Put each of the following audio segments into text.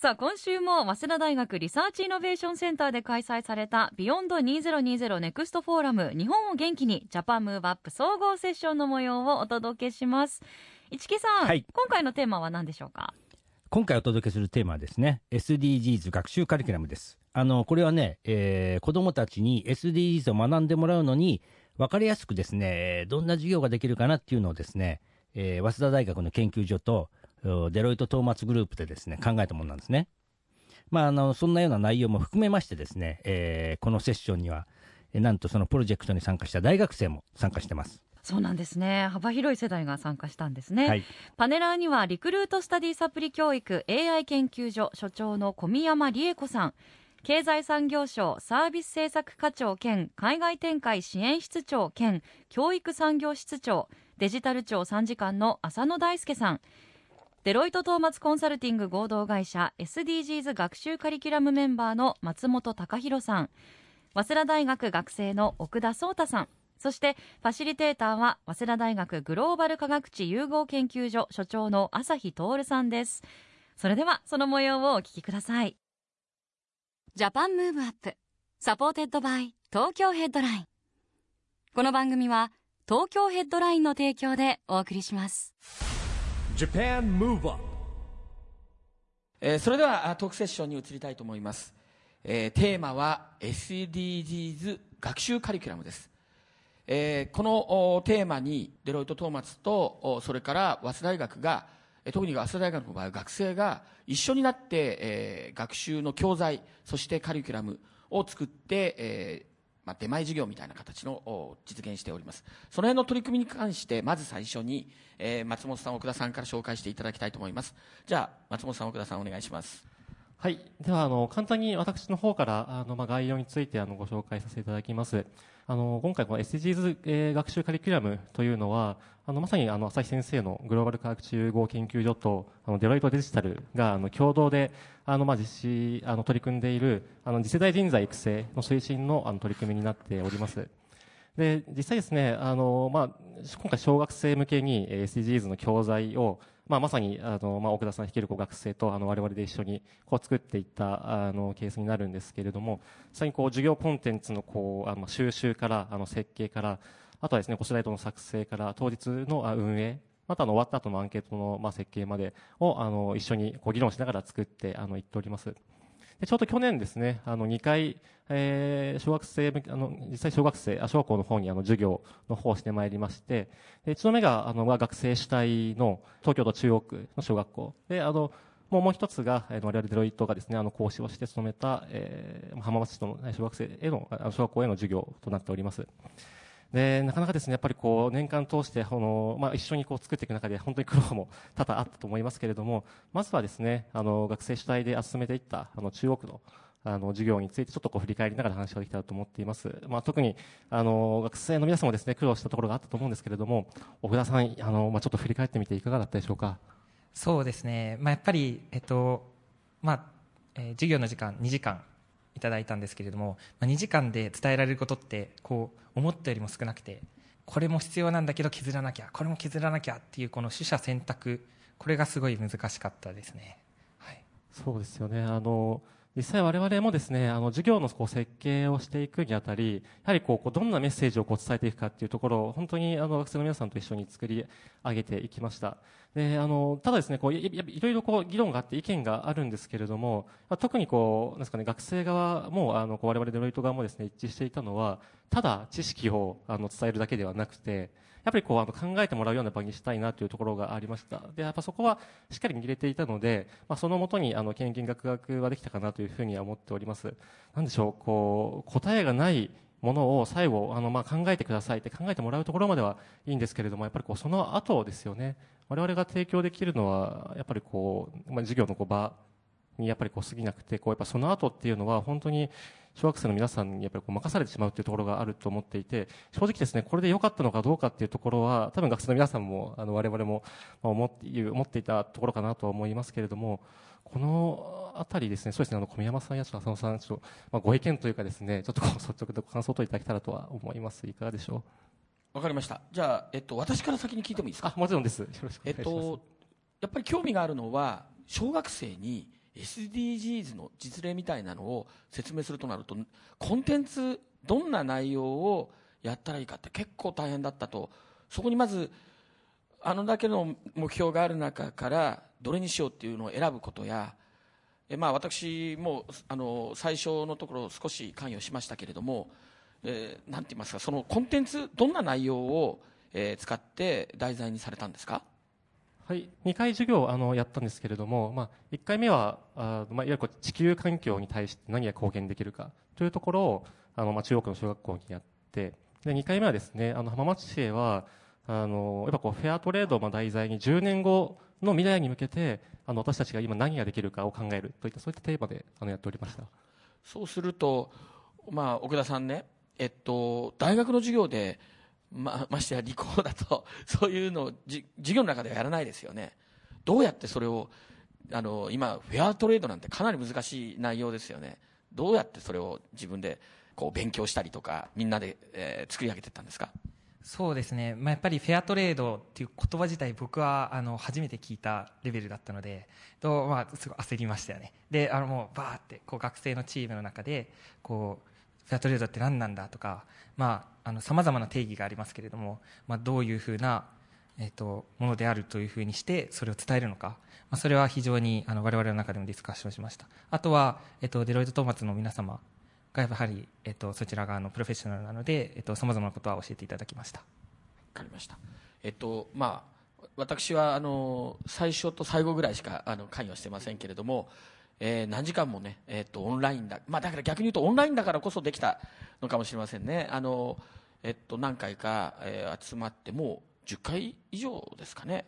さあ今週も早稲田大学リサーチイノベーションセンターで開催されたビヨンド2020ネクストフォーラム日本を元気にジャパンムーブアップ総合セッションの模様をお届けします。市木さん、はい。今回のテーマは何でしょうか？今回お届けするテーマはですね SDGs 学習カリキュラムです。あのこれはね、えー子どもたちに SDGs を学んでもらうのに分かりやすくですねえーどんな授業ができるかなっていうのをですね、えー早稲田大学の研究所とおデロイト・トーマツグループでですね考えたものなんですね。まああのそんなような内容も含めましてですね、えーこのセッションにはえーなんとそのプロジェクトに参加した大学生も参加してます。そうなんですね。幅広い世代が参加したんですね、はい。パネラーにはリクルートスタディサプリ教育 AI 研究所所長の小宮山理恵子さん。経済産業省サービス政策課長兼海外展開支援室長兼教育産業室長。デジタル庁参事官の浅野大輔さんデロイトトーマツコンサルティング合同会社 SDGs 学習カリキュラムメンバーの松本隆弘さん。早稲田大学学生の奥田壮太さん。そしてファシリテーターは早稲田大学グローバル科学地融合研究所所長の朝日徹さんです。それではその模様をお聞きください。ジャパンムーブアップ。サポーテッドバイ東京ヘッドライン。この番組は東京ヘッドラインの提供でお送りします。えーそれではトークセッションに移りたいと思います、えーテーマは SDGs 学習カリキュラムです、えーこのおテーマにデロイト・トーマツとおそれから早稲田大学がえ特に早稲田大学の場合学生が一緒になって、えー学習の教材そしてカリキュラムを作って、えーまあ、出前授業みたいな形の実現しておりますその辺の取り組みに関してまず最初に、えー松本さん奥田さんから紹介していただきたいと思いますじゃあ松本さん奥田さんお願いしますはい。では、あの、簡単に私の方から、あの、まあ、概要について、あの、ご紹介させていただきます。あの、今回、この SDGs、えー学習カリキュラムというのは、あの、まさに、あの、朝日先生のグローバル科学中合研究所と、あの、デロイトデジタルが、あの、共同で、あの、ま、実施、あの、取り組んでいる、あの、次世代人材育成の推進の、あの、取り組みになっております。で、実際ですね、あの、まあ、今回小学生向けに SDGs の教材を、まあ、まさに、あの、まあ、奥田さん率いる学生と、あの、我々で一緒に、こう、作っていった、あの、ケースになるんですけれども、実際にこう、授業コンテンツの、こう、あの、収集から、あの、設計から、あとはですね、こうスライドの作成から、当日の運営、またあの、終わった後のアンケートの、まあ、設計までを、あの、一緒に、こう、議論しながら作って、あの、言っております。でちょうど去年ですね、あの2回、えー小学生、あの実際小学生、小学校の方にあの授業の方をしてまいりまして、で一度目があの学生主体の東京都中央区の小学校で、あのもうもう一つが、えー我々デロイトがですね、あの講師をして務めた、えー浜松市の小学生へ、の小学校への授業となっております。でなかなかですねやっぱりこう年間通してこの、まあ、一緒にこう作っていく中で本当に苦労も多々あったと思いますけれどもまずはですねあの学生主体で進めていったあの中国のあの授業についてちょっとこう振り返りながら話ができたらと思っています、まあ、特にあの学生の皆さんもですね苦労したところがあったと思うんですけれども奥田さんあの、まあ、ちょっと振り返ってみていかがだったでしょうか？そうですね、まあ、やっぱり、えっとまあえー授業の時間2時間いただいたんですけれども、まあ、2時間で伝えられることってこう思ったよりも少なくてこれも必要なんだけど削らなきゃこれも削らなきゃっていうこの取捨選択これがすごい難しかったですね。はいそうですよね。あの、実際我々もですね、あの、授業のこう設計をしていくにあたり、やはりこう、こうどんなメッセージをこう伝えていくかっていうところを、本当にあの、学生の皆さんと一緒に作り上げていきました。で、あの、ただですね、こう、いいろいろこう、議論があって意見があるんですけれども、特にこう、なんですかね、学生側も、あの、こう我々デロイト側もですね、一致していたのは、ただ知識をあの伝えるだけではなくて、やっぱりこうあの考えてもらうような場にしたいなというところがありました。で、やっぱそこはしっかり握れていたので、まあ、そのもとにあの献金学学はできたかなというふうには思っております。なんでしょう、こう、答えがないものを最後あのまあ考えてくださいって考えてもらうところまではいいんですけれどもやっぱりこうその後ですよね我々が提供できるのはやっぱりこう、まあ、授業のこう場にやっぱりこう過ぎなくてこうやっぱその後っていうのは本当に小学生の皆さんにやっぱりこう任されてしまうっていうところがあると思っていて正直ですねこれで良かったのかどうかっていうところは多分学生の皆さんもあの我々もまあ思って思っていたところかなとは思いますけれどもこのあたりですねそうですねあの小宮山さんや浅野さんちょっと、まあ、ご意見というかですねちょっとこう率直なご感想といただけたらとは思います。いかがでしょう？わかりました。じゃあ、えっと、私から先に聞いてもいいですか？あもちろんです。よろしくおえっ願いします、と、やっぱり興味があるのは小学生に SDGs の実例みたいなのを説明するとなるとコンテンツどんな内容をやったらいいかって結構大変だったと。そこにまずあのだけの目標がある中からどれにしようっていうのを選ぶことやえまあ私もあの最初のところ少し関与しましたけれども、えーなんて言いますかそのコンテンツどんな内容を、えー使って題材にされたんですか？はい、2回授業あのやったんですけれども、まあ、1回目はあ、まあ、いわゆる地球環境に対して何が貢献できるかというところをあの、まあ、中国の小学校にやってで2回目はですねあの浜松市へはあのやっぱこうフェアトレードを題材に10年後の未来に向けてあの私たちが今何ができるかを考えるといったそういったテーマであのやっておりました。そうすると、まあ、奥田さんね、えっと、大学の授業で、ま ましてや理工だと、そういうのを授業の中ではやらないですよね。どうやってそれを、あの、今、フェアトレードなんてかなり難しい内容ですよね。どうやってそれを自分でこう勉強したりとか、みんなで、えー作り上げていったんですか？そうですね、まあ、やっぱりフェアトレードっていう言葉自体僕はあの初めて聞いたレベルだったのでと、まあ、すごい焦りましたよねであのもうバーってこう学生のチームの中でこうフェアトレードって何なんだとかさまざ、まな定義がありますけれども、まあ、どういうふうな、えっとものであるというふうにしてそれを伝えるのか、まあ、それは非常にあの我々の中でもディスカッションしました。あとは、えっとデロイト・トーマツの皆様がやはり、えっとそちら側のプロフェッショナルなのでさまざまなことは教えていただきました。わかりました。えっと、まあ、私は、あの、最初と最後ぐらいしか、あの、関与してませんけれども、えー何時間もね、えっと、オンラインだ。まあ、だから逆に言うと、オンラインだからこそできたのかもしれませんね。あの、えっと、何回か、えー集まって、もう10回以上ですかね。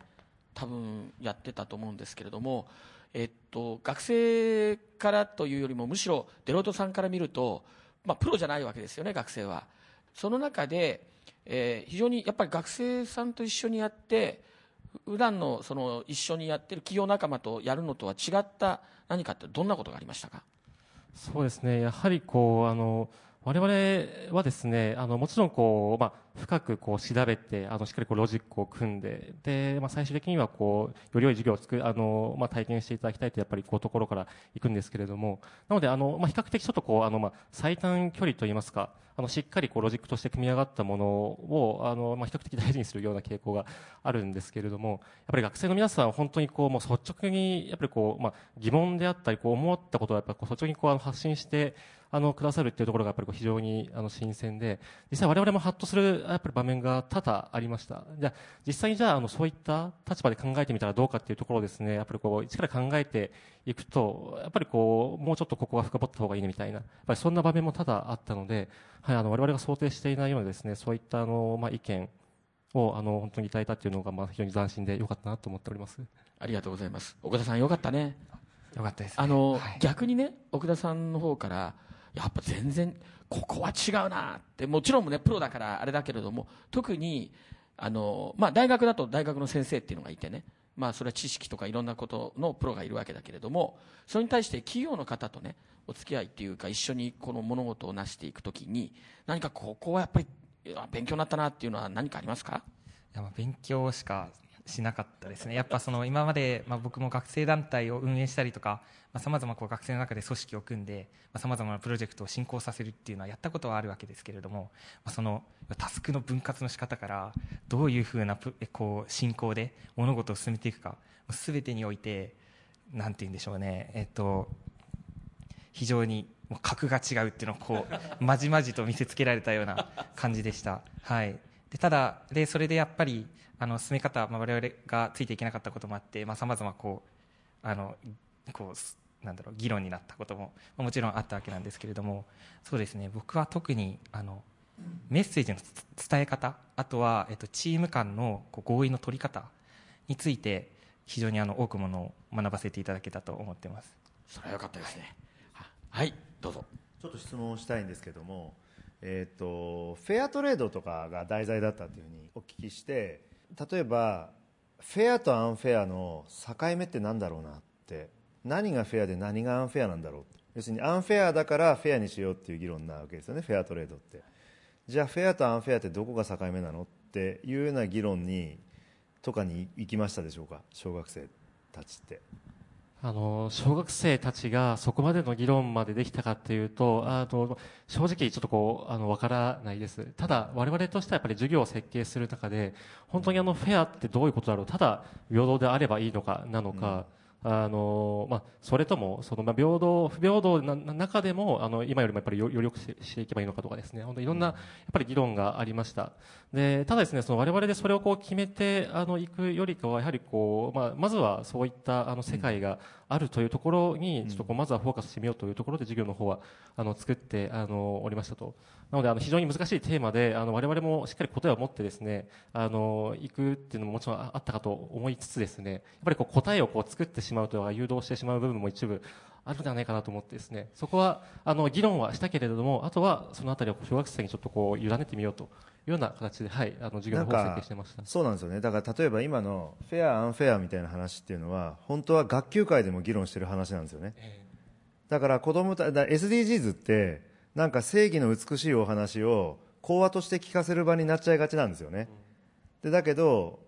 多分やってたと思うんですけれども、えっと、学生からというよりもむしろデロイトさんから見ると、まあ、プロじゃないわけですよね学生はその中で、えー非常にやっぱり学生さんと一緒にやって普段のその一緒にやってる企業仲間とやるのとは違った何かってどんなことがありましたか？そうですね、やはりこうあの我々はですね、あのもちろんこうまあ深くこう調べて、あのしっかりこうロジックを組んで、でまあ最終的にはこうより良い授業を作るあのまあ体験していただきたいとやっぱりこうところから行くんですけれども、なのであのまあ比較的ちょっとこうあのまあ最短距離といいますか、あのしっかりこうロジックとして組み上がったものをあのまあ比較的大事にするような傾向があるんですけれども、やっぱり学生の皆さんは本当にこうもう率直にやっぱりこうまあ疑問であったりこう思ったことをやっぱりこう率直にこうあの発信してあのくださるっていうところがやっぱりこう非常にあの新鮮で、実際我々もハッとするやっぱり場面が多々ありました。じゃあ実際にじゃああのそういった立場で考えてみたらどうかっていうところをですね、やっぱりこう一から考えていくと、やっぱりこうもうちょっとここは深掘った方がいいねみたいな、やっぱりそんな場面も多々あったので、はいあの我々が想定していないようなですね、そういったあのまあ意見をあの本当にいただいたっていうのがまあ非常に斬新で良かったなと思っております。ありがとうございます奥田さんよかったねよかったです、ね、あの、はい逆にね奥田さんの方からやっぱ全然ここは違うなってもちろんねプロだからあれだけれども特にあの、まあ、大学だと大学の先生っていうのがいてね、まあ、それは知識とかいろんなことのプロがいるわけだけれどもそれに対して企業の方とねお付き合いっていうか一緒にこの物事を成していくときに何かここはやっぱり勉強になったなっていうのは何かありますか？いやまあ勉強しかしなかったですね、やっぱその今まで、まあ、僕も学生団体を運営したりとか、さまざ、ま学生の中で組織を組んで、さまざ、まなプロジェクトを進行させるっていうのはやったことはあるわけですけれども、まあ、そのタスクの分割の仕方から、どういうふうなこう進行で物事を進めていくか、すべてにおいて、なんて言うんでしょうね、えっと、非常にもう格が違うっていうのをこう まじまじと見せつけられたような感じでした。はい、でただでそれでやっぱりあの進め方、まあ、我々がついていけなかったこともあってさまざ、まこうあのこうすなんだろう議論になったこともまあもちろんあったわけなんですけれどもそうですね僕は特にあのメッセージのつ伝え方あとは、えっと、チーム間のこう合意の取り方について非常にあの多くものを学ばせていただけたと思っています。それはよかったですね。ははいどうぞ。ちょっと質問したいんですけども、えー、とフェアトレードとかが題材だったというふうにお聞きして例えばフェアとアンフェアの境目って何だろうなって何がフェアで何がアンフェアなんだろう。要するにアンフェアだからフェアにしようっていう議論なわけですよねフェアトレードって。じゃあフェアとアンフェアってどこが境目なのっていうような議論にとかに行きましたでしょうか小学生たちって。あの小学生たちがそこまでの議論までできたかっていうとあの正直ちょっとこうあのわからないです。ただ我々としてはやっぱり授業を設計する中で本当にあのフェアってどういうことだろう？ただ平等であればいいのかなのか、あのまあ、それともその、まあ、平等不平等な中でもあの今よりもやっぱりよより良くししていけばいいのかとかですね。本当いろんなやっぱり議論がありました。でただですねその我々でそれをこう決めてあのいくよりかはやはりこう、まあ、まずはそういったあの世界があるというところにちょっとこうまずはフォーカスしてみようというところで授業の方はあの作ってあのおりましたとなのであの非常に難しいテーマであの我々もしっかり答えを持ってですねあの行くっていうのももちろんあったかと思いつつですねやっぱりこう答えをこう作ってしまうと誘導してしまう部分も一部あるのではないかなと思ってですねそこはあの議論はしたけれどもあとはそのあたりを小学生にちょっとこう委ねてみようというような形で、はい、あの授業の方を設計してました。そうなんですよね。だから例えば今のフェアアンフェアみたいな話っていうのは本当は学級会でも議論してる話なんですよね、だから子供ただ SDGs ってなんか正義の美しいお話を講話として聞かせる場になっちゃいがちなんですよね、でだけど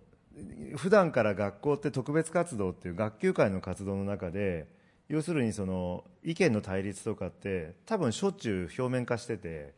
普段から学校って特別活動っていう学級会の活動の中で要するにその意見の対立とかって多分しょっちゅう表面化してて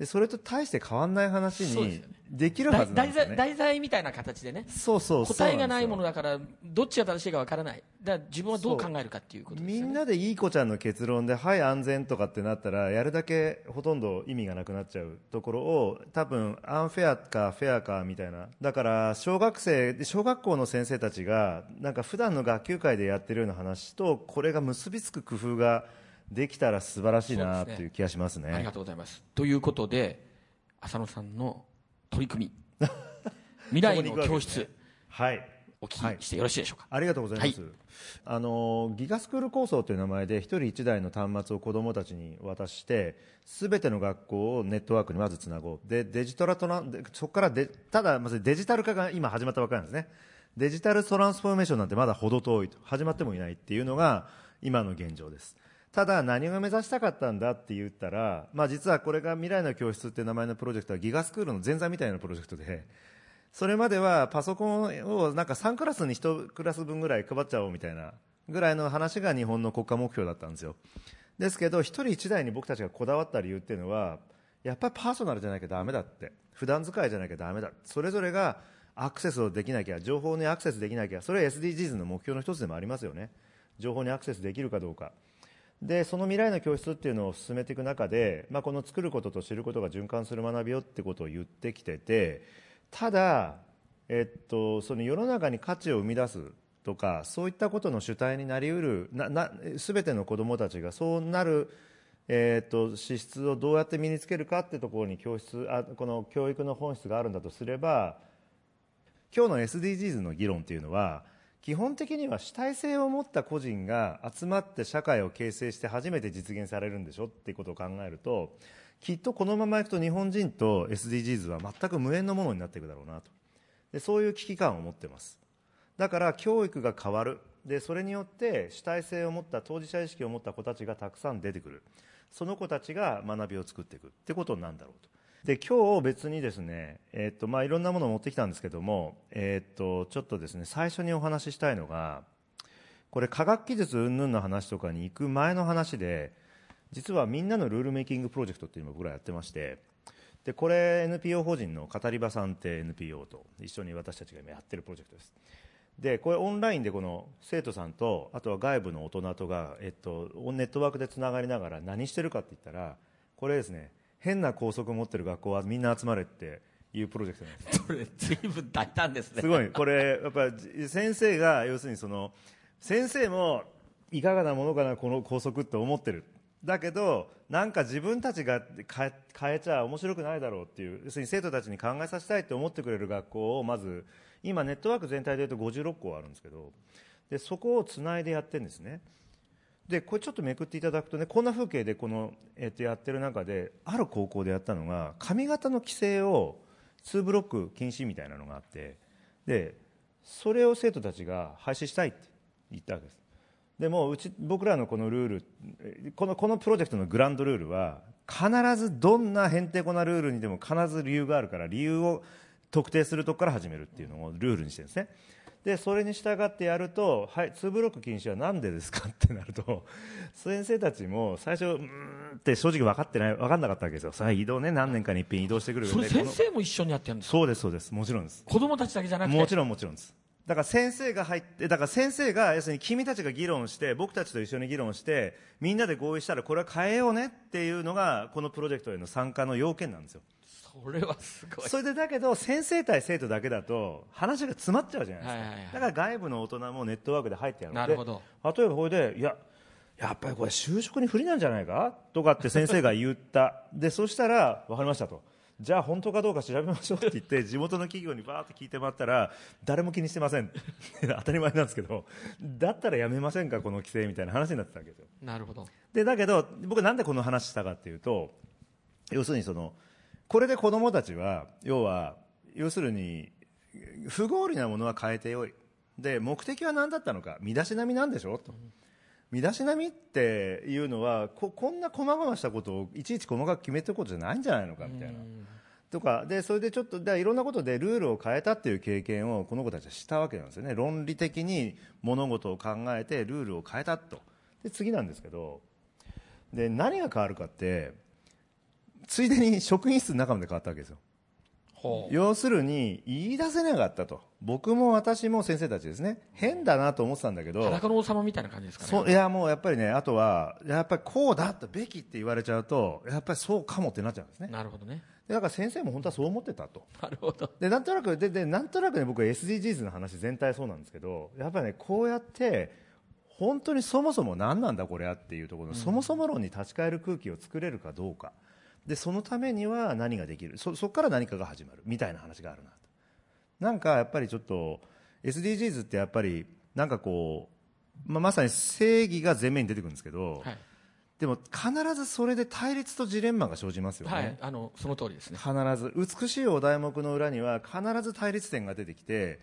でそれと大して変わらない話にできるはずなんですよね。題材みたいな形でね。そうそうそう。答えがないものだだからどっちが正しいかわからない。だから自分はどう考えるかっていうことですよね。みんなでいい子ちゃんの結論ではい安全とかってなったらやるだけほとんど意味がなくなっちゃうところを多分アンフェアかフェアかみたいな。だから小学生小学校の先生たちがなんか普段の学級会でやってるような話とこれが結びつく工夫ができたら素晴らしいなそうですね。っていう気がしますね。ありがとうございます。ということで浅野さんの取り組み。未来の教室。はい。お聞きしてよろしいでしょうか、ありがとうございます、あのギガスクール構想という名前で一人一台の端末を子どもたちに渡してすべての学校をネットワークにまずつなごう。でデジタルトランでそこからでただまずデジタル化が今始まったばかりなんですね。デジタルトランスフォーメーションなんてまだ程遠いと。始まってもいないっていうのが今の現状ですただ何を目指したかったんだって言ったら、まあ、実はこれが未来の教室って名前のプロジェクトはギガスクールの前座みたいなプロジェクトでそれまではパソコンをなんか3クラスに1クラス分ぐらい配っちゃおうみたいなぐらいの話が日本の国家目標だったんですよ。ですけど1人1台に僕たちがこだわった理由っていうのはやっぱりパーソナルじゃなきゃダメだって。普段使いじゃなきゃダメだそれぞれがアクセスをできなきゃ情報にアクセスできなきゃそれは SDGs の目標の一つでもありますよね。情報にアクセスできるかどうか。でその未来の教室っていうのを進めていく中で、まあ、この作ることと知ることが循環する学びよってことを言ってきててただ、えっと、その世の中に価値を生み出すとかそういったことの主体になりうるなな全ての子どもたちがそうなる、えっと資質をどうやって身につけるかってところに教室あこの教育の本質があるんだとすれば今日の SDGs の議論っていうのは基本的には主体性を持った個人が集まって社会を形成して初めて実現されるんでしょっていうことを考えるときっとこのままいくと日本人と SDGs は全く無縁のものになっていくだろうなと。でそういう危機感を持ってます。だから教育が変わる。でそれによって主体性を持った当事者意識を持った子たちがたくさん出てくる。その子たちが学びを作っていくってことなんだろうと。で今日別にですね、えっとまあ、いろんなものを持ってきたんですけども、えっとちょっとですね最初にお話ししたいのがこれ科学技術云々の話とかに行く前の話で実はみんなのルールメイキングプロジェクトっていうのを僕らやってましてでこれ NPO 法人の語り場さんって NPO と一緒に私たちが今やってるプロジェクトです。でこれオンラインでこの生徒さんとあとは外部の大人とが、えっと、ネットワークでつながりながら何してるかって言ったらこれですね変な校則を持ってる学校はみんな集まれっていうプロジェクトなんです それ随分大胆ですね。すごい。これやっぱり先生が要するにその先生もいかがなものかなこの校則って思ってる。だけどなんか自分たちが変え変えちゃ面白くないだろうっていう。要するに生徒たちに考えさせたいって思ってくれる学校をまず今ネットワーク全体でいうと56校あるんですけどでそこをつないでやってるんですねでこれちょっとめくっていただくとねこんな風景でこの、えっとやってる中である高校でやったのが髪型の規制を2ブロック禁止みたいなのがあってでそれを生徒たちが廃止したいって言ったわけです。でもうち僕らのこのルールこのこのプロジェクトのグランドルールは必ずどんなへんてこなルールにでも必ず理由があるから理由を特定するとこから始めるっていうのをルールにしてるんですね。でそれに従ってやると、はい、2ブロック禁止はなんでですかってなると先生たちも最初うーんって正直分かってない分かんなかったわけですよ。さあ移動ね。何年かに一遍移動してくるよね。それ先こ生も一緒にやってるんですそうですそうです。もちろんです。子供たちだけじゃなくて？もちろんもちろんです。だから先生が入ってだから先生が要するに君たちが議論して僕たちと一緒に議論してみんなで合意したらこれは変えようねっていうのがこのプロジェクトへの参加の要件なんですよそれはすごい。それでだけど先生対生徒だけだと話が詰まっちゃうじゃないですか、はいはいはい。だから外部の大人もネットワークで入ってやるなるほど。で例えばこれでいややっぱりこれ就職に不利なんじゃないかとかって先生が言った。でそしたら分かりましたと。じゃあ本当かどうか調べましょうって言って地元の企業にバーって聞いてもらったら誰も気にしてません。当たり前なんですけど。だったらやめませんかこの規制みたいな話になってたわけですよ。なるほど。でだけど僕なんでこの話したかっていうと要するにそのこれで子供たちは要は要するに不合理なものは変えてよい。で目的は何だったのか。身だしなみなんでしょと。身だしなみっていうのはここんな細々したことをいちいち細かく決めておくことじゃないんじゃないのかみたいな。とか。でそれでちょっとでいろんなことでルールを変えたっていう経験をこの子たちはしたわけなんですよね。論理的に物事を考えてルールを変えたと。で次なんですけど。で何が変わるかってついでに職員室の中まで変わったわけですよ。要するに言い出せなかったと。僕も私も先生たちですね。変だなと思ってたんだけど。裸の王様みたいな感じですかね。そういやもうやっぱりねあとはやっぱりこうだったべきって言われちゃうとやっぱりそうかもってなっちゃうんですね。なるほどね。でだから先生も本当はそう思ってたと。なるほど。でなんとなくででなんとなくね僕は SDGs の話全体そうなんですけどやっぱりねこうやって本当にそもそも何なんだこれはっていうところの、そもそも論に立ち返る空気を作れるかどうかでそのためには何ができる？そそこから何かが始まる？みたいな話があるなと。なんかやっぱりちょっと SDGs ってやっぱりなんかこう、まあ、まさに正義が前面に出てくるんですけど、はい、でも必ずそれで対立とジレンマが生じますよね、はい、あのその通りですね。必ず。美しいお題目の裏には必ず対立点が出てきて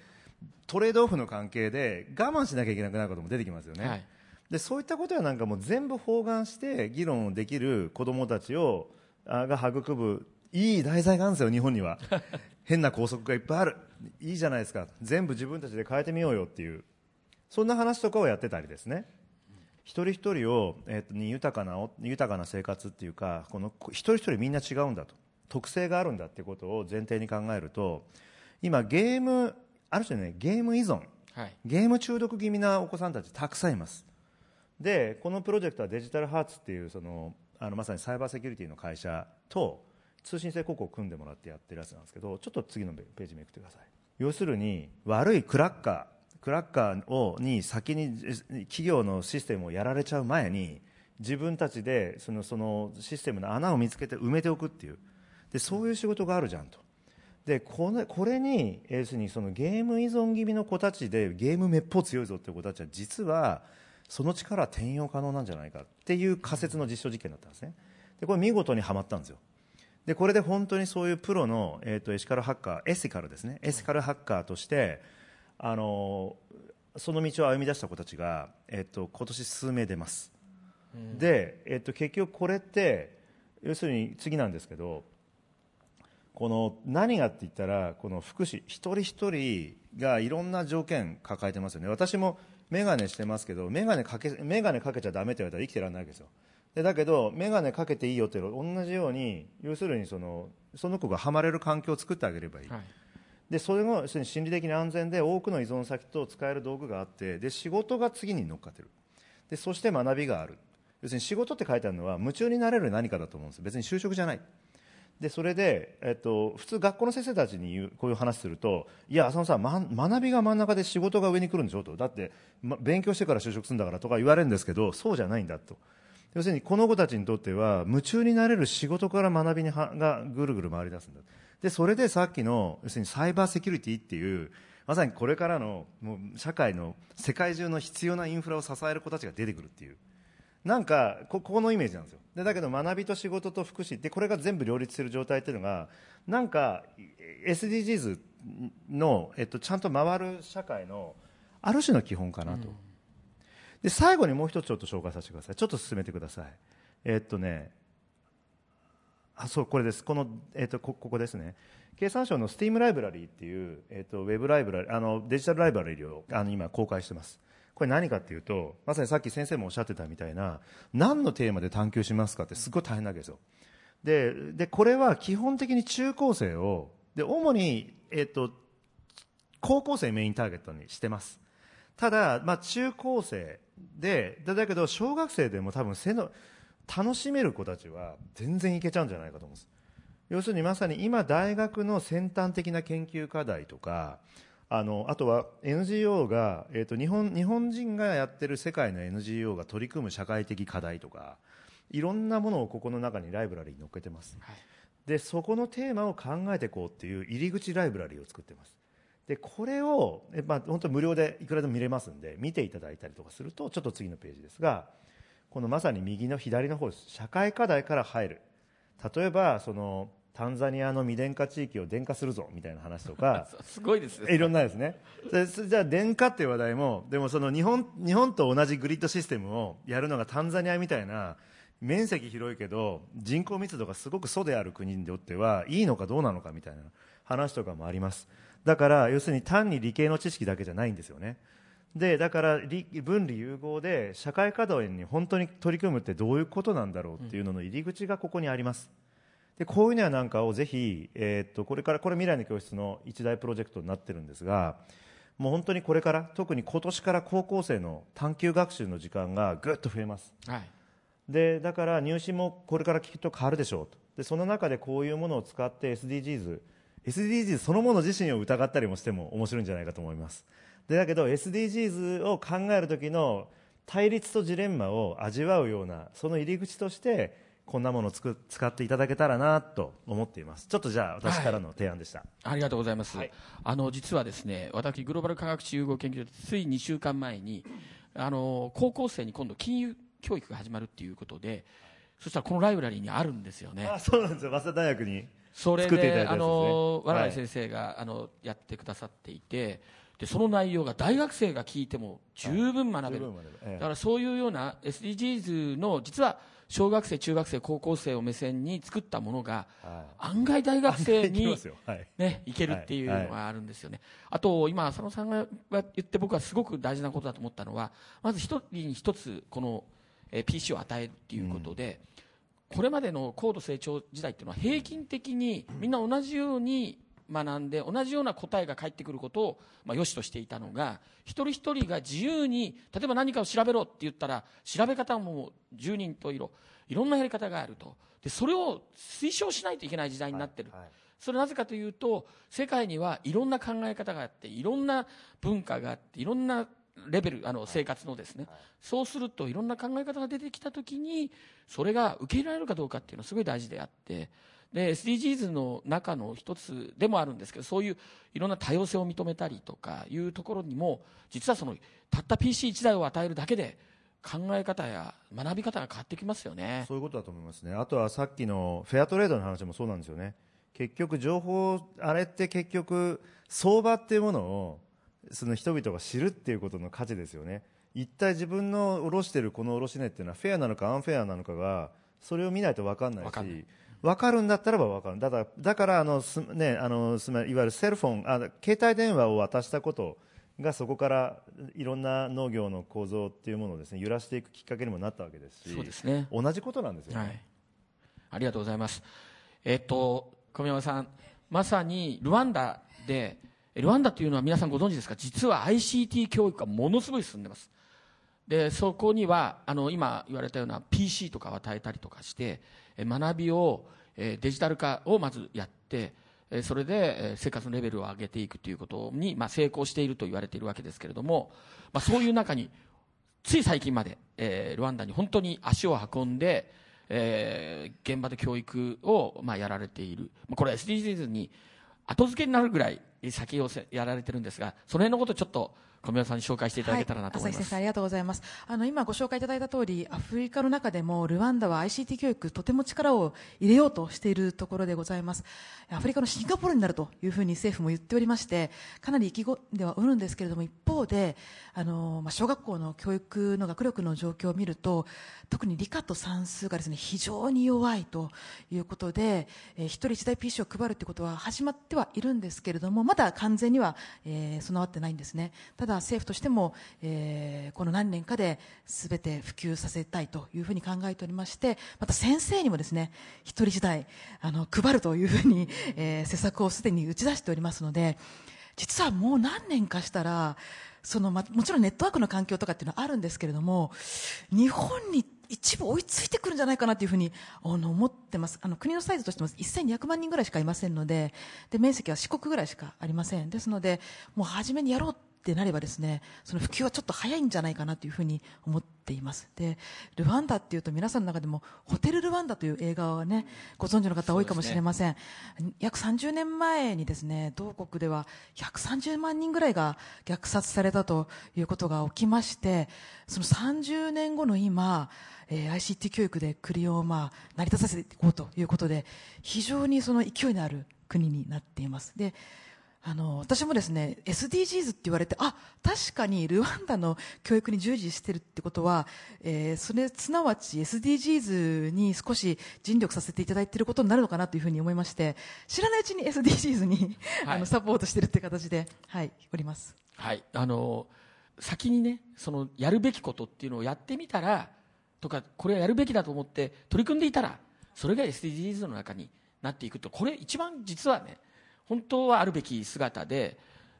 トレードオフの関係で我慢しなきゃいけなくなることも出てきますよね、はい。でそういったことはなんかもう全部包含して議論できる子どもたちをあが育むいい題材があるんですよ日本には。変な校則がいっぱいある。いいじゃないですか。全部自分たちで変えてみようよっていう。そんな話とかをやってたりですね。一人一人を、えっとに豊かなお豊かな生活っていうかこの一人一人みんな違うんだと。特性があるんだってことを前提に考えると今ゲームある種ねゲーム依存。はい。ゲーム中毒気味なお子さんたちたくさんいます。でこのプロジェクトはデジタルハーツっていうそのあのまさにサイバーセキュリティの会社と通信制広告を組んでもらってやってるやつなんですけどちょっと次のページめくってください。要するに悪いクラッカークラッカーをに先に企業のシステムをやられちゃう前に自分たちでそのそのシステムの穴を見つけて埋めておくっていう。でそういう仕事があるじゃんと。でこれこれに要するにそのゲーム依存気味の子たちでゲームめっぽう強いぞっていう子たちは実はその力は転用可能なんじゃないかっていう仮説の実証実験だったんですね。でこれ見事にはまったんですよ。でこれで本当にそういうプロの、えー、とエシカルハッカーエシカルですね。エシカルハッカーとしてあのその道を歩み出した子たちが、えー、と今年数名出ます、で、えー、と結局これって要するに次なんですけどこの何がって言ったらこの福祉一人一人がいろんな条件抱えてますよね。私も眼鏡してますけど眼鏡かけ眼鏡かけちゃダメって言われたら生きてられないわけですよ。でだけど眼鏡かけていいよっていうの同じように要するにそのその子がはまれる環境を作ってあげればいい、はい。でそれが要するに心理的に安全で多くの依存先と使える道具があってで仕事が次に乗っかってる。でそして学びがある。要するに仕事って書いてあるのは夢中になれる何かだと思うんです。別に就職じゃないでそれで、えっと、普通学校の先生たちに言うこういう話するといや浅野さん、ま、学びが真ん中で仕事が上に来るんでしょと。だって、ま、勉強してから就職するんだからとか言われるんですけどそうじゃないんだと。要するにこの子たちにとっては夢中になれる仕事から学びにはがぐるぐる回り出すんだでそれでさっきの要するにサイバーセキュリティっていうまさにこれからのもう社会の世界中の必要なインフラを支える子たちが出てくるっていう。なんかこここのイメージなんですよ。でだけど学びと仕事と福祉でこれが全部両立している状態っていうのがなんか SDGs の、えっと、ちゃんと回る社会のある種の基本かなと、で最後にもう一つちょっと紹介させてください。ちょっと進めてください。えっとねあそうこれです。この、えっとこここですね。経産省の STEAM ライブラリーっていう、えっと、ウェブライブラリあのデジタルライブラリーをあの今公開してますこれ何かっていうとまさにさっき先生もおっしゃってたみたいな何のテーマで探求しますかってすごい大変なわけですよ。ででこれは基本的に中高生をで主に、えっと、高校生メインターゲットにしてます。ただ、まあ、中高生でだだけど小学生でも多分背の楽しめる子たちは全然いけちゃうんじゃないかと思うんです。要するにまさに今大学の先端的な研究課題とかあのあとは NGO が、えー、と日本日本人がやってる世界の NGO が取り組む社会的課題とかいろんなものをここの中にライブラリーに載っけてます、でそこのテーマを考えていこうっていう入り口ライブラリーを作ってます。でこれを、えまあ、本当無料でいくらでも見れますんで見ていただいたりとかするとちょっと次のページですがこのまさに右の左の方です。社会課題から入る。例えばそのタンザニアの未電化地域を電化するぞみたいな話とか。すごいですねいろんなですね。でじゃあ電化っていう話題もでもその日本日本と同じグリッドシステムをやるのがタンザニアみたいな面積広いけど人口密度がすごく素である国にとってはいいのかどうなのかみたいな話とかもあります。だから要するに単に理系の知識だけじゃないんですよね。でだから理分離融合で社会稼働に本当に取り組むってどういうことなんだろうっていうのの入り口がここにあります、でこういうのやなんかをぜひ、えーっとこれからこれ未来の教室の一大プロジェクトになってるんですがもう本当にこれから特に今年から高校生の探究学習の時間がぐっと増えます。はい。でだから入試もこれからきっと変わるでしょうと。でその中でこういうものを使って SDGs SDGs そのもの自身を疑ったりもしても面白いんじゃないかと思います。でだけど SDGs を考える時の対立とジレンマを味わうようなその入り口としてこんなものをつく使っていただけたらなと思っています。ちょっとじゃあ私からの提案でした、ありがとうございます、はい。あの実はですね私グローバル科学史融合研究所でつい2週間前にあの高校生に今度金融教育が始まるっていうことでそしたらこのライブラリーにあるんですよね。あそうなんですよ。早稲田大学にそれ作っていただいでね。の我はい。々先生が、あのやってくださっていてでその内容が大学生が聞いても十分学べる、十分学べる。ええ。だからそういうような SDGs の実は小学生中学生高校生を目線に作ったものがはい。案外大学生にね、いけるっていうのがあるんですよね、あと今、浅野さんが言って僕はすごく大事なことだと思ったのはまず一人に一つこの、えー PC を与えるっていうことで、これまでの高度成長時代っていうのは平均的にみんな同じように学んで同じような答えが返ってくることを、まあ、良しとしていたのが一人一人が自由に例えば何かを調べろって言ったら調べ方も10人と色いろんなやり方があると。でそれを推奨しないといけない時代になってる、はいそれなぜかというと世界にはいろんな考え方があっていろんな文化があっていろんなレベルあの生活のですね、そうするといろんな考え方が出てきた時にそれが受け入れられるかどうかっていうのはすごい大事であってで SDGs の中の一つでもあるんですけどそういういろんな多様性を認めたりとかいうところにも実はそのたった PC1 台を与えるだけで考え方や学び方が変わってきますよね。そういうことだと思いますね。あとはさっきのフェアトレードの話もそうなんですよね。結局情報、あれって結局相場っていうものをその人々が知るっていうことの価値ですよね。一体自分の卸してるこの卸値っていうのはフェアなのかアンフェアなのかがそれを見ないと分かんないわかんないし、分かるんだったらば分かる。だからだからあのすねあのすまいわゆるセルフォンあ携帯電話を渡したことがそこからいろんな農業の構造っていうものをですね揺らしていくきっかけにもなったわけですし、そうですね同じことなんですよね。はい、ありがとうございます。えっと、小宮山さん、まさにルワンダで、えルワンダというのは皆さんご存知ですか？実は ICT 教育がものすごい進んでます。で、そこには、あの、今言われたような PC とかを与えたりとかして、学びを、デジタル化をまずやって、それで、生活のレベルを上げていくということに、まあ、成功していると言われているわけですけれども、まあ、そういう中に、つい最近まで、えールワンダに本当に足を運んで、えー現場で教育を、まあ、やられている、まあこれは SDGs に後付けになるぐらい先をせやられてるんですがその辺のことをちょっと小宮さんに紹介していただけたらなと思います、はい、先生ありがとうございます。あの今ご紹介いただいた通りアフリカの中でもルワンダは ICT 教育とても力を入れようとしているところでございます。アフリカのシンガポールになるというふうに政府も言っておりましてかなり意気込んではおるんですけれども一方であの、まあ、小学校の教育の学力の状況を見ると特に理科と算数がですね非常に弱いということで、えー、一人一台 PC を配るということは始まってはいるんですけれどもまだ完全には、えー、備わってないんですね。ただ政府としても、えー、この何年かで全て普及させたいというふうに考えておりましてまた先生にもですね一人一台あの配るというふうに、えー、施策をすでに打ち出しておりますので実はもう何年かしたらその、ま、もちろんネットワークの環境とかっていうのはあるんですけれども日本に一部追いついてくるんじゃないかなというふうにあの思ってます。あの国のサイズとしても1200万人ぐらいしかいませんのでで面積は四国ぐらいしかありません。ですのでもう初めにやろうってなればですねその普及はちょっと早いんじゃないかなというふうに思っています。でルワンダっていうと皆さんの中でもホテルルワンダという映画はねご存知の方多いかもしれません、ね、約30年前にですね同国では130万人ぐらいが虐殺されたということが起きましてその30年後の今えー、ICT 教育で国を、まあ、成り立たせていこうということで非常にその勢いのある国になっています。であの私もですね SDGs って言われてあ確かにルワンダの教育に従事してるってことは、えー、それすなわち SDGs に少し尽力させていただいていることになるのかなというふうに思いまして知らないうちに SDGs に、はい、あのサポートしているという形で、はい、おります。はいあの先にねそのやるべきことっていうのをやってみたらとかこれはやるべきだと思って取り組んでいたらそれが SDGs の中になっていくとこれ一番実はね本当はあるべき姿で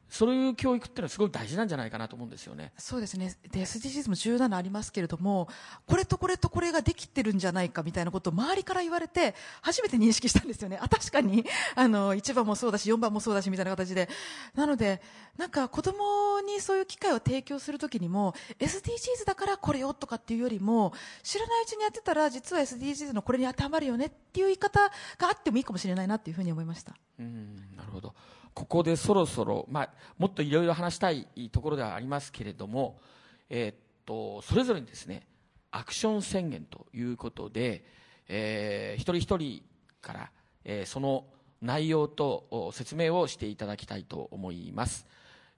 そういう教育っていうのはすごい大事なんじゃないかなと思うんですよね。そうですね。で、SDGs も17ありますけれども、これとこれとこれができてるんじゃないかみたいなことを周りから言われて、初めて認識したんですよね。あ、確かに、あの、1番もそうだし、4番もそうだし、みたいな形で。なので、なんか子供にそういう機会を提供するときにも、SDGs だからこれよとかっていうよりも、知らないうちにやってたら、実は SDGs のこれに当てはまるよねっていう言い方があってもいいかもしれないなっていうふうに思いました。うん、なるほど。ここでそろそろ、まあ、もっといろいろ話したいところではありますけれども、えー、っとそれぞれにですねアクション宣言ということで、えー、一人一人から、えー、その内容と説明をしていただきたいと思います、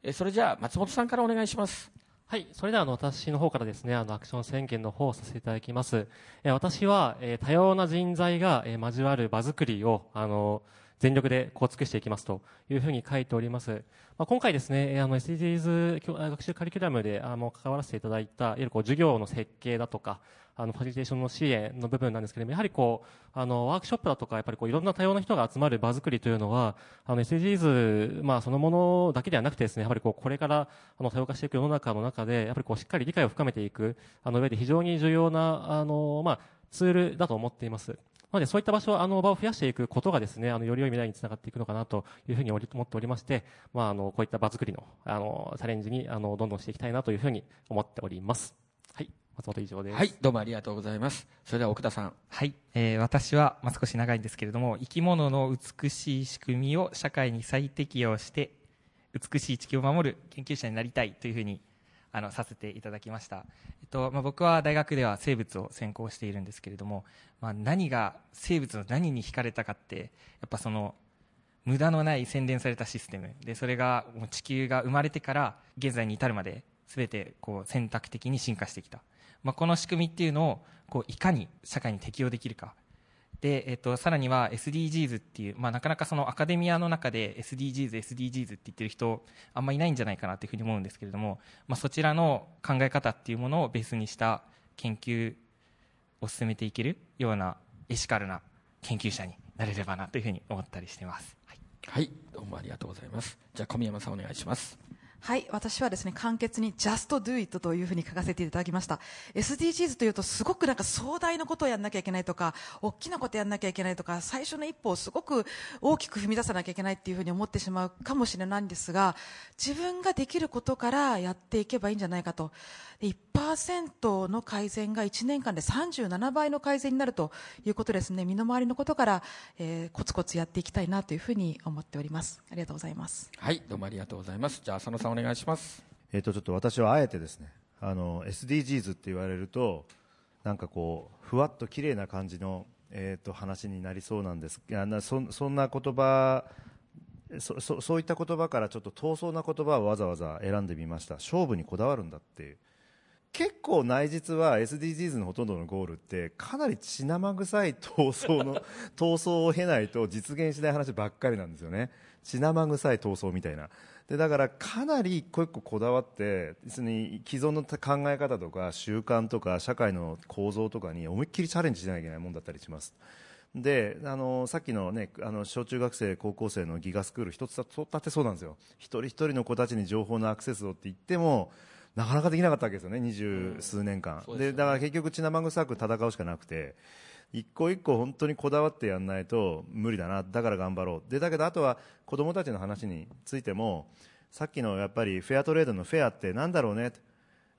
えー、それじゃあ松本さんからお願いしますはい。それでは、あの、私の方からですね、あの、アクション宣言の方をさせていただきます。え私は、え多様な人材が、え交わる場作りを、あの、全力でこう尽くしていきますというふうに書いております。まあ、今回ですね、あの SDGs 学習カリキュラムであの関わらせていただいた、いわゆるこう授業の設計だとか、あのファシリテーションの支援の部分なんですけれども、やはりこう、あのワークショップだとか、やっぱりこういろんな多様な人が集まる場作りというのは、あの SDGs、まあそのものだけではなくてですね、やはりこうこれからあの多様化していく世の中の中で、やっぱりこうしっかり理解を深めていく、あの上で非常に重要な、あの、まあ、ツールだと思っています。なので、そういった場所、あの、場を増やしていくことがですね、あの、より良い未来につながっていくのかなというふうに思っておりまして、まあ、あの、こういった場作りの、あの、チャレンジに、あの、どんどんしていきたいなというふうに思っております。はい。松本以上です。はい、どうもありがとうございます。それでは奥田さん。はい、えー、私は、まあ、少し長いんですけれども、生き物の美しい仕組みを社会に再適用して、美しい地球を守る研究者になりたいというふうにあのさせていただきました、えっとまあ、僕は大学では生物を専攻しているんですけれども、まあ、何が生物の何に惹かれたかってやっぱその無駄のない洗練されたシステム。でそれがもう地球が生まれてから現在に至るまで全てこう選択的に進化してきた、まあ、この仕組みっていうのをこういかに社会に適用できるか。で、えっと、さらには SDGs っていう、まあ、なかなかそのアカデミアの中で SDGs、SDGs って言ってる人、あんまりいないんじゃないかなというふうに思うんですけれども、まあ、そちらの考え方っていうものをベースにした研究を進めていけるようなエシカルな研究者になれればなというふうに思ったりしています。はい、はい、どうもありがとうございます。じゃあ小宮山さんお願いします。はい、私はですね、簡潔に Just Do It というふうに書かせていただきました。SDGs というとすごくなんか壮大なことをやんなきゃいけないとか、大きなことやんなきゃいけないとか、最初の一歩をすごく大きく踏み出さなきゃいけないっていうふうに思ってしまうかもしれないんですが、自分ができることからやっていけばいいんじゃないかと。1%の改善が1年間で37倍の改善になるということですね。身の回りのことから、えーコツコツやっていきたいなというふうに思っております。ありがとうございます。はいどうもありがとうございますじゃあ浅野さんお願いします。えー、とちょっと私はあえてですねあの SDGs って言われるとなんかこうふわっと綺麗な感じの、えー、と話になりそうなんです。いやなそそんな言葉そそそういった言葉からちょっと闘争な言葉をわざわざ選んでみました。勝負にこだわるんだっていう。結構内実は SDGs のほとんどのゴールってかなり血生臭い闘争の 闘争を経ないと実現しない話ばっかりなんですよね。血生臭い闘争みたいな。でだからかなり一個一個こだわって別に既存の考え方とか習慣とか社会の構造とかに思いっきりチャレンジしなきゃいけないもんだったりします。であのさっきの,、ね、あの小中学生、高校生のギガスクール一つだってそうなんですよ。一人一人の子たちに情報のアクセスをって言ってもなかなかできなかったわけですよね、二十数年間、そうですよね。でだから結局、血生臭く戦うしかなくて一個一個本当にこだわってやらないと無理だな、だから頑張ろう。でだけどあとは子供たちの話についてもさっきのやっぱりフェアトレードのフェアってなんだろうね。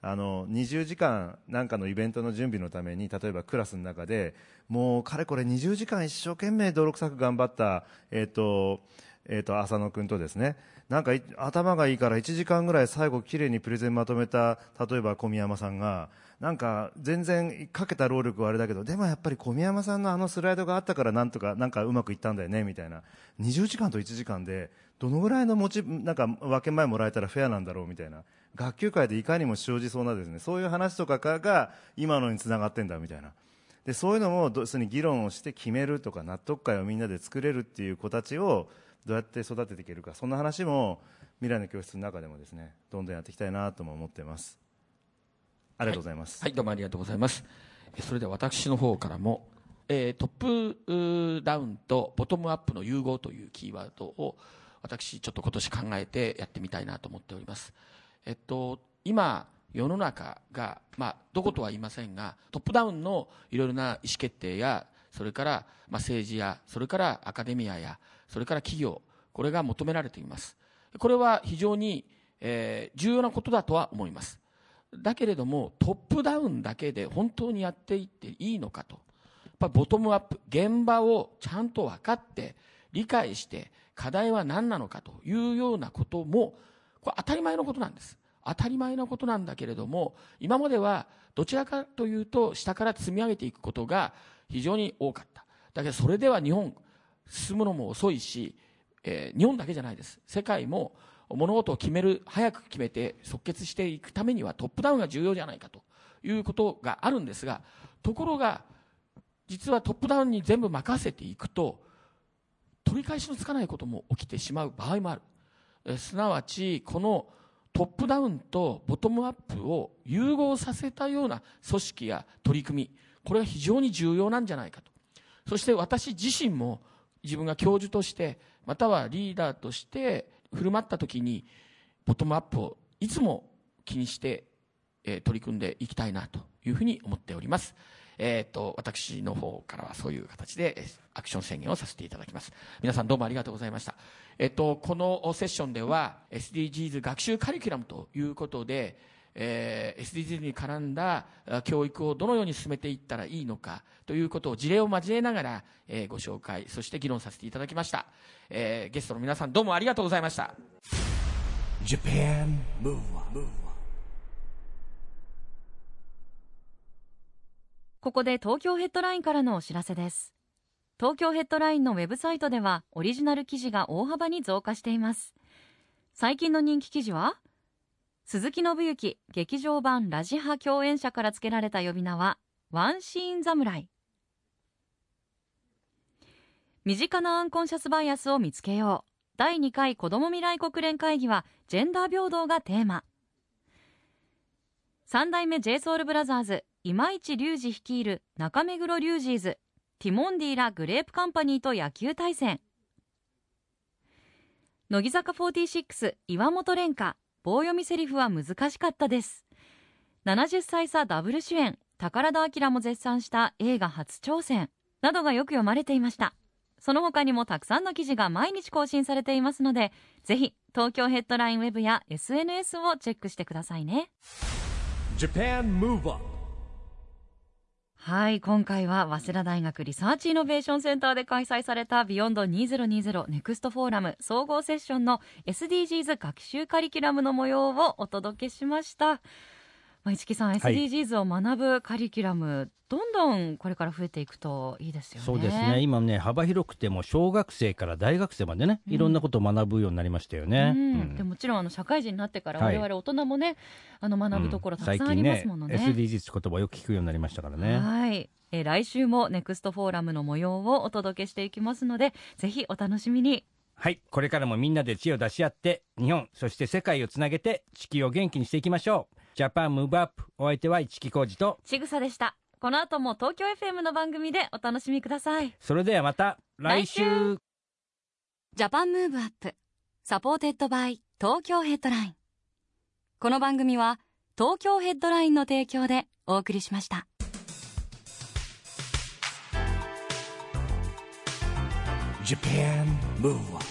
あの20時間なんかのイベントの準備のために例えばクラスの中でもうかれこれ20時間一生懸命泥臭く頑張った、えーとえー、と浅野君とですね。なんか頭がいいから1時間ぐらい最後きれいにプレゼンまとめた例えば小宮山さんがなんか全然かけた労力はあれだけどでもやっぱり小宮山さんのあのスライドがあったからなんとかなんかうまくいったんだよねみたいな。20時間と1時間でどのぐらいの持ちなんか分け前もらえたらフェアなんだろうみたいな。学級会でいかにも生じそうなですね。そういう話とかが今のにつながってんだみたいな。でそういうのも要する議論をして決めるとか納得感をみんなで作れるっていう子たちをどうやって育てていけるかそんな話も未来の教室の中でもですねどんどんやっていきたいなとも思っていますありがとうございます、はい、どうもありがとうございます。えそれでは私の方からも、えートップダウンとボトムアップの融合というキーワードを私ちょっと今年考えてやってみたいなと思っております。えっと、今、世の中が、まあ、どことは言いませんが、トップダウンのいろいろな意思決定や、それから、まあ、政治や、それからアカデミアや、それから企業、これが求められています。これは非常に、えー重要なことだとは思います。だけれどもトップダウンだけで本当にやっていっていいのかとやっぱボトムアップ現場をちゃんと分かって理解して課題は何なのかというようなこともこれ当たり前のことなんです当たり前のことなんだけれども今まではどちらかというと下から積み上げていくことが非常に多かっただけどそれでは日本進むのも遅いし、えー日本だけじゃないです。世界も物事を決める早く決めて即決していくためにはトップダウンが重要じゃないかということがあるんですがところが実はトップダウンに全部任せていくと取り返しのつかないことも起きてしまう場合もある。えーすなわちこのトップダウンとボトムアップを融合させたような組織や取り組みこれは非常に重要なんじゃないかと。そして私自身も自分が教授としてまたはリーダーとして振る舞った時にボトムアップをいつも気にして、えー取り組んでいきたいなというふうに思っております。えー、と私の方からはそういう形でアクション宣言をさせていただきます皆さんどうもありがとうございました、えっと、このセッションでは SDGs 学習カリキュラムということで、えー SDGs に絡んだあ教育をどのように進めていったらいいのかということを事例を交えながら、えーご紹介そして議論させていただきました、えーゲストの皆さんどうもありがとうございました。Japan Move Up, ここで東京ヘッドラインからのお知らせです。東京ヘッドラインのウェブサイトではオリジナル記事が大幅に増加しています。最近の人気記事は鈴木信之劇場版ラジハ共演者から付けられた呼び名はワンシーン侍。身近なアンコンシャスバイアスを見つけよう。第2回子ども未来国連会議はジェンダー平等がテーマ。三代目 j ソ o ルブラザーズ今市隆二率いる中目黒リュージーズティモンディらグレープカンパニーと野球対戦。乃木坂46岩本蓮香。棒読みセリフは難しかったです。70歳差ダブル主演宝田明も絶賛した映画初挑戦などがよく読まれていました。その他にもたくさんの記事が毎日更新されていますのでぜひ東京ヘッドラインウェブや SNS をチェックしてくださいね。はい今回は早稲田大学リサーチイノベーションセンターで開催されたビヨンド2020ネクストフォーラム総合セッションの SDGs 学習カリキュラムの模様をお届けしました。まあ、市木さん、はい SDGs を学ぶカリキュラム、どんどんこれから増えていくといいですよね。そうですね今ね幅広くても小学生から大学生までねいろんなことを学ぶようになりましたよね。うんうんでもちろんあの社会人になってからはい我々大人もね、あの学ぶところたくさんありますものね。SDGs って言葉をよく聞くようになりましたからね。はい、えー来週もネクストフォーラムの模様をお届けしていきますのでぜひお楽しみにはい、これからもみんなで知恵を出し合って、日本、そして世界をつなげて、地球を元気にしていきましょう。ジャパンムーブアップ、お相手は市木浩二と、ちぐさでした。この後も東京 FM の番組でお楽しみください。それではまた来週。来週。ジャパンムーブアップサポーテッドバイ東京ヘッドライン。この番組は東京ヘッドラインの提供でお送りしました。Japan Move Up